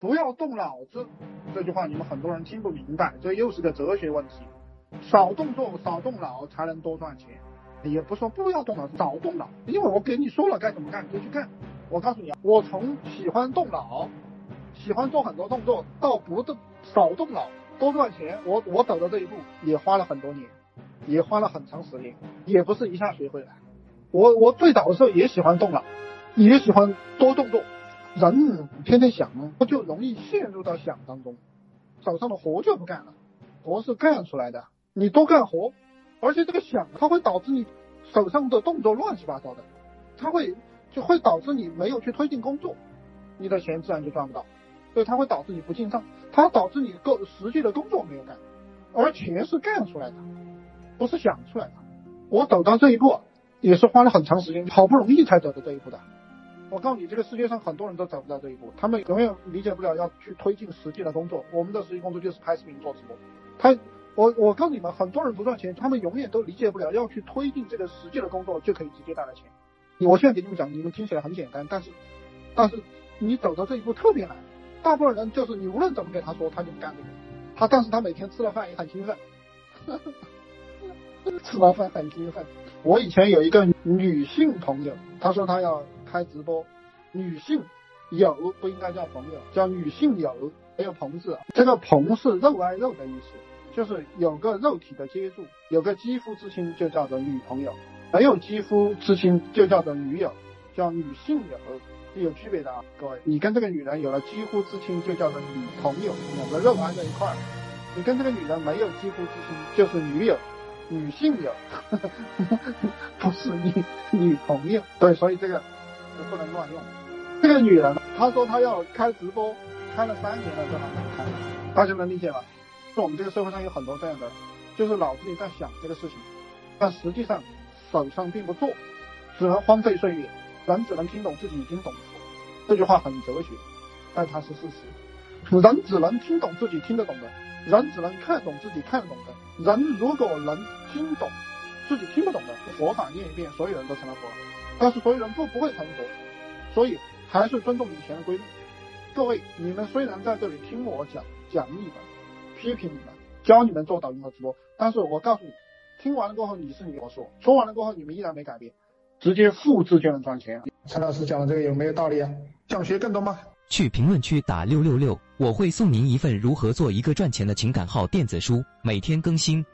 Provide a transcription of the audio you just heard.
不要动脑子，这句话你们很多人听不明白，这又是个哲学问题。少动作，少动脑，才能多赚钱。也不说不要动脑，少动脑，因为我给你说了该怎么干，你就去干。我告诉你啊，我从喜欢动脑，喜欢做很多动作，到不动少动脑，多赚钱，我我走到这一步也花了很多年，也花了很长时间，也不是一下学会的。我我最早的时候也喜欢动脑，也喜欢多动作。人天天想，他就容易陷入到想当中，手上的活就不干了。活是干出来的，你多干活，而且这个想，它会导致你手上的动作乱七八糟的，它会就会导致你没有去推进工作，你的钱自然就赚不到。所以它会导致你不进账，它导致你个实际的工作没有干，而钱是干出来的，不是想出来的。我走到这一步，也是花了很长时间，好不容易才走到这一步的。我告诉你，这个世界上很多人都走不到这一步，他们永远理解不了要去推进实际的工作。我们的实际工作就是拍视频做直播。他，我我告诉你们，很多人不赚钱，他们永远都理解不了要去推进这个实际的工作就可以直接带来钱。我现在给你们讲，你们听起来很简单，但是，但是你走到这一步特别难。大部分人就是你无论怎么给他说，他就不干这个。他，但是他每天吃了饭也很兴奋，吃完饭很兴奋。我以前有一个女性朋友，她说她要。开直播，女性友不应该叫朋友，叫女性友，没有朋字。这个朋是肉挨肉的意思，就是有个肉体的接触，有个肌肤之亲就叫做女朋友，没有肌肤之亲就叫做女友，叫女性友是有区别的啊，各位，你跟这个女人有了肌肤之亲就叫做女朋友，两个肉挨在一块儿；你跟这个女人没有肌肤之亲就是女友。女性友，不是女女朋友。对，所以这个。不能乱用。这个女人，她说她要开直播，开了三年了都还没开，大家能理解吗？我们这个社会上有很多这样的，就是脑子里在想这个事情，但实际上手上并不做，只能荒废岁月。人只能听懂自己已经懂，这句话很哲学，但它是事实。人只能听懂自己听得懂的，人只能看懂自己看得懂的。人如果能听懂自己听不懂的佛法念一遍，所有人都成了佛。但是所有人不不会成佛，所以还是尊重以前的规律。各位，你们虽然在这里听我讲讲你们，批评你们，教你们做抖音和直播，但是我告诉你，听完了过后你是你我说，说完了过后你们依然没改变，直接复制就能赚钱。陈老师讲的这个有没有道理啊？想学更多吗？去评论区打六六六，我会送您一份如何做一个赚钱的情感号电子书，每天更新。